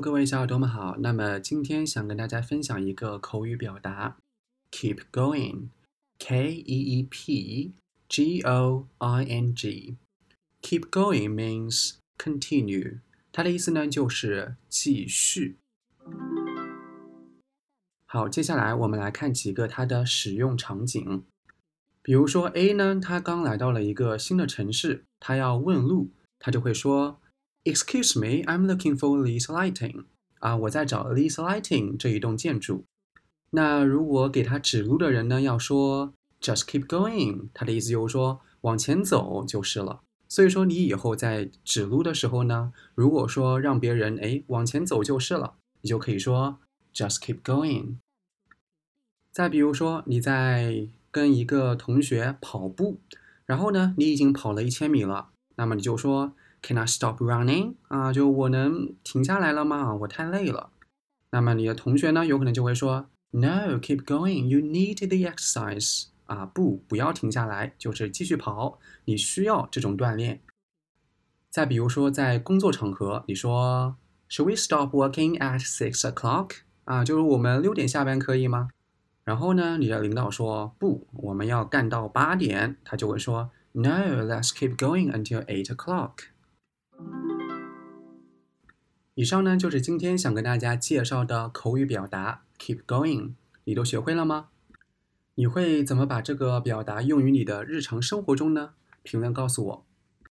各位小耳朵们好。那么今天想跟大家分享一个口语表达，keep going，K E E P G O I N G。Keep going means continue，它的意思呢就是继续。好，接下来我们来看几个它的使用场景。比如说 A 呢，他刚来到了一个新的城市，他要问路，他就会说。Excuse me, I'm looking for Lee's Lighting. 啊，我在找 Lee's Lighting 这一栋建筑。那如果给他指路的人呢，要说 Just keep going，他的意思就是说往前走就是了。所以说你以后在指路的时候呢，如果说让别人哎往前走就是了，你就可以说 Just keep going。再比如说你在跟一个同学跑步，然后呢你已经跑了一千米了，那么你就说。Can I stop running？啊，就我能停下来了吗？我太累了。那么你的同学呢，有可能就会说，No，keep going. You need the exercise. 啊，不，不要停下来，就是继续跑。你需要这种锻炼。再比如说，在工作场合，你说，Should we stop working at six o'clock？啊，就是我们六点下班可以吗？然后呢，你的领导说，不，我们要干到八点。他就会说，No，let's keep going until eight o'clock. 以上呢就是今天想跟大家介绍的口语表达，keep going，你都学会了吗？你会怎么把这个表达用于你的日常生活中呢？评论告诉我。